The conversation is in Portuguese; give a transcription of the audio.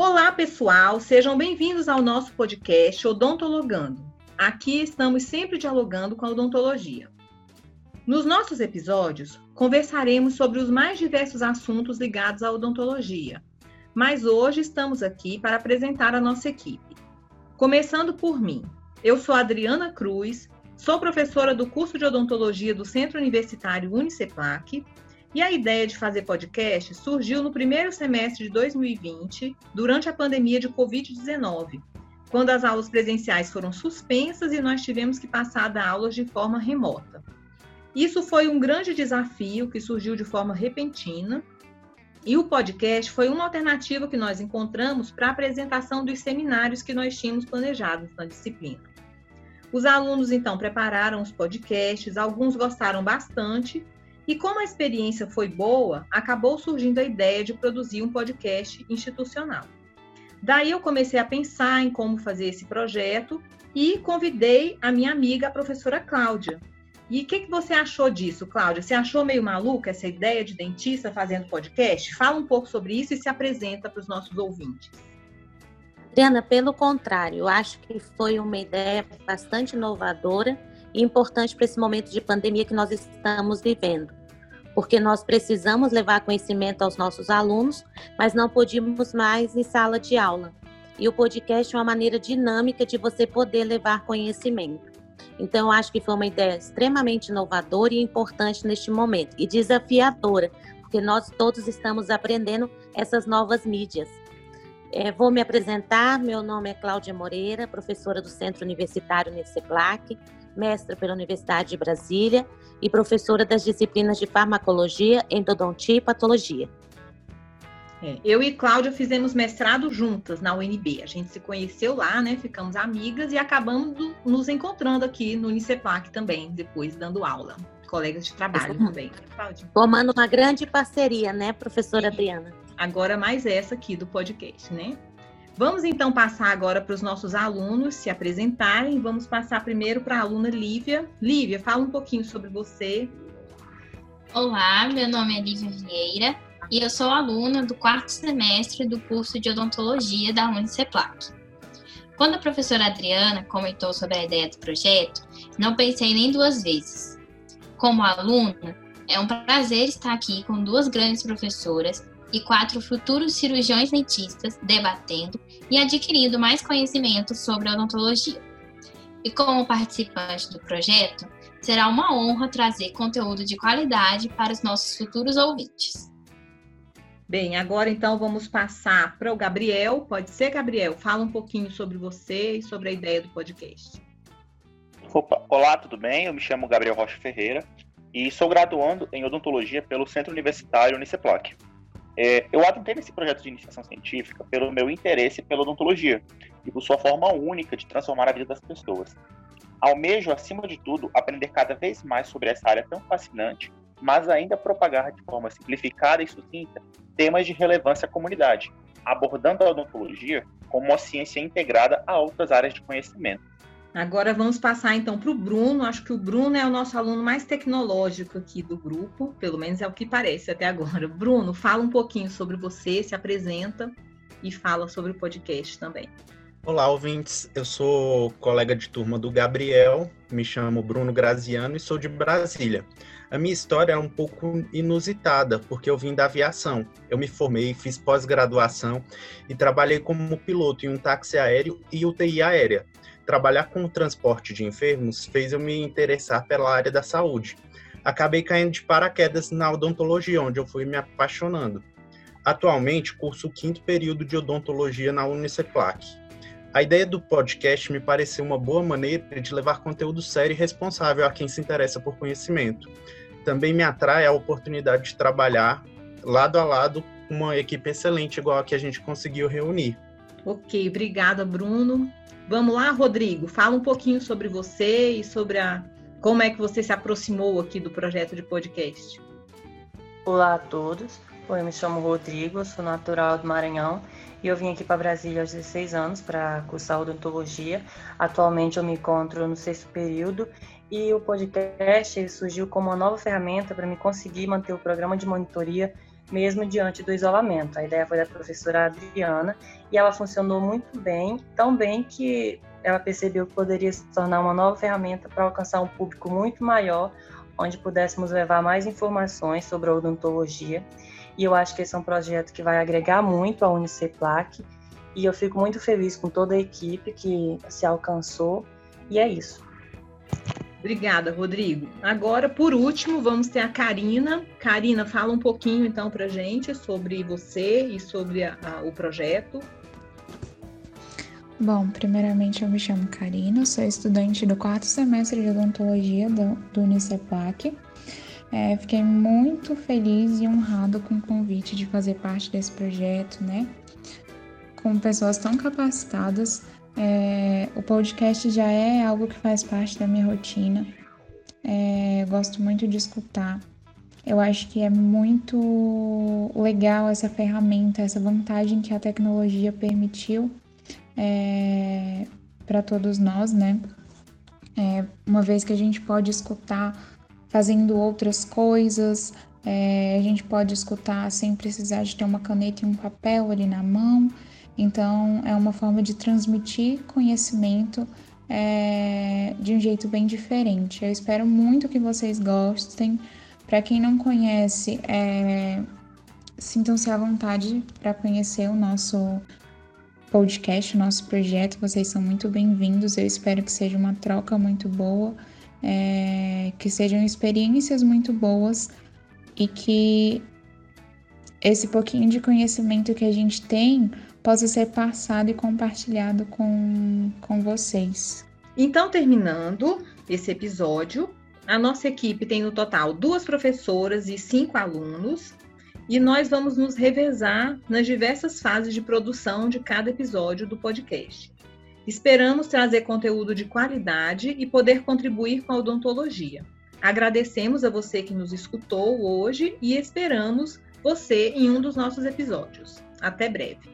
Olá, pessoal, sejam bem-vindos ao nosso podcast Odontologando. Aqui estamos sempre dialogando com a odontologia. Nos nossos episódios, conversaremos sobre os mais diversos assuntos ligados à odontologia, mas hoje estamos aqui para apresentar a nossa equipe. Começando por mim, eu sou Adriana Cruz, sou professora do curso de odontologia do Centro Universitário Uniceplac e a ideia de fazer podcast surgiu no primeiro semestre de 2020, durante a pandemia de Covid-19, quando as aulas presenciais foram suspensas e nós tivemos que passar a aulas de forma remota. Isso foi um grande desafio que surgiu de forma repentina, e o podcast foi uma alternativa que nós encontramos para a apresentação dos seminários que nós tínhamos planejados na disciplina. Os alunos então prepararam os podcasts, alguns gostaram bastante e como a experiência foi boa, acabou surgindo a ideia de produzir um podcast institucional. Daí eu comecei a pensar em como fazer esse projeto e convidei a minha amiga, a professora Cláudia. E o que, que você achou disso, Cláudia? Você achou meio maluca essa ideia de dentista fazendo podcast? Fala um pouco sobre isso e se apresenta para os nossos ouvintes. Adriana, pelo contrário, eu acho que foi uma ideia bastante inovadora e importante para esse momento de pandemia que nós estamos vivendo porque nós precisamos levar conhecimento aos nossos alunos, mas não podíamos mais em sala de aula. E o podcast é uma maneira dinâmica de você poder levar conhecimento. Então, eu acho que foi uma ideia extremamente inovadora e importante neste momento, e desafiadora, porque nós todos estamos aprendendo essas novas mídias. É, vou me apresentar, meu nome é Cláudia Moreira, professora do Centro Universitário Uniceplac, mestra pela Universidade de Brasília e professora das disciplinas de farmacologia, endodontia e patologia. É, eu e Cláudia fizemos mestrado juntas na UNB. A gente se conheceu lá, né? Ficamos amigas e acabamos do, nos encontrando aqui no Uniceplac também, depois dando aula. Colegas de trabalho Exatamente. também. Cláudia. Formando uma grande parceria, né, professora e Adriana? Agora mais essa aqui do podcast, né? Vamos então passar agora para os nossos alunos se apresentarem. Vamos passar primeiro para a aluna Lívia. Lívia, fala um pouquinho sobre você. Olá, meu nome é Lívia Vieira e eu sou aluna do quarto semestre do curso de odontologia da Uniceplac. Quando a professora Adriana comentou sobre a ideia do projeto, não pensei nem duas vezes. Como aluna, é um prazer estar aqui com duas grandes professoras e quatro futuros cirurgiões dentistas debatendo e adquirindo mais conhecimento sobre odontologia. E como participante do projeto, será uma honra trazer conteúdo de qualidade para os nossos futuros ouvintes. Bem, agora então vamos passar para o Gabriel. Pode ser, Gabriel? Fala um pouquinho sobre você e sobre a ideia do podcast. Opa, olá, tudo bem? Eu me chamo Gabriel Rocha Ferreira e sou graduando em odontologia pelo Centro Universitário Uniceplac. É, eu adentrei nesse projeto de iniciação científica pelo meu interesse pela odontologia e por sua forma única de transformar a vida das pessoas. Almejo, acima de tudo, aprender cada vez mais sobre essa área tão fascinante, mas ainda propagar de forma simplificada e sucinta temas de relevância à comunidade, abordando a odontologia como uma ciência integrada a outras áreas de conhecimento. Agora vamos passar então para o Bruno. Acho que o Bruno é o nosso aluno mais tecnológico aqui do grupo, pelo menos é o que parece até agora. Bruno, fala um pouquinho sobre você, se apresenta e fala sobre o podcast também. Olá, ouvintes. Eu sou colega de turma do Gabriel, me chamo Bruno Graziano e sou de Brasília. A minha história é um pouco inusitada, porque eu vim da aviação. Eu me formei, fiz pós-graduação e trabalhei como piloto em um táxi aéreo e UTI aérea trabalhar com o transporte de enfermos fez eu me interessar pela área da saúde. Acabei caindo de paraquedas na odontologia, onde eu fui me apaixonando. Atualmente, curso o quinto período de odontologia na Uniceplac. A ideia do podcast me pareceu uma boa maneira de levar conteúdo sério e responsável a quem se interessa por conhecimento. Também me atrai a oportunidade de trabalhar lado a lado com uma equipe excelente, igual a que a gente conseguiu reunir. Ok, obrigada, Bruno. Vamos lá, Rodrigo, fala um pouquinho sobre você e sobre a como é que você se aproximou aqui do projeto de podcast. Olá a todos. Eu me chamo Rodrigo, sou natural do Maranhão e eu vim aqui para Brasília aos 16 anos para cursar odontologia. Atualmente eu me encontro no sexto período e o podcast surgiu como uma nova ferramenta para me conseguir manter o programa de monitoria mesmo diante do isolamento. A ideia foi da professora Adriana e ela funcionou muito bem, tão bem que ela percebeu que poderia se tornar uma nova ferramenta para alcançar um público muito maior, onde pudéssemos levar mais informações sobre a odontologia. E eu acho que esse é um projeto que vai agregar muito à Uniceplac. E eu fico muito feliz com toda a equipe que se alcançou. E é isso. Obrigada, Rodrigo. Agora, por último, vamos ter a Karina. Karina, fala um pouquinho então para gente sobre você e sobre a, a, o projeto. Bom, primeiramente eu me chamo Karina, sou estudante do quarto semestre de odontologia do, do Uniceplac. É, fiquei muito feliz e honrado com o convite de fazer parte desse projeto, né? Com pessoas tão capacitadas é, o podcast já é algo que faz parte da minha rotina. É, gosto muito de escutar. Eu acho que é muito legal essa ferramenta, essa vantagem que a tecnologia permitiu é, para todos nós, né? É, uma vez que a gente pode escutar fazendo outras coisas, é, a gente pode escutar sem precisar de ter uma caneta e um papel ali na mão. Então, é uma forma de transmitir conhecimento é, de um jeito bem diferente. Eu espero muito que vocês gostem. Para quem não conhece, é, sintam-se à vontade para conhecer o nosso podcast, o nosso projeto. Vocês são muito bem-vindos. Eu espero que seja uma troca muito boa, é, que sejam experiências muito boas e que esse pouquinho de conhecimento que a gente tem possa ser passado e compartilhado com, com vocês. Então, terminando esse episódio, a nossa equipe tem no total duas professoras e cinco alunos, e nós vamos nos revezar nas diversas fases de produção de cada episódio do podcast. Esperamos trazer conteúdo de qualidade e poder contribuir com a odontologia. Agradecemos a você que nos escutou hoje e esperamos você em um dos nossos episódios. Até breve.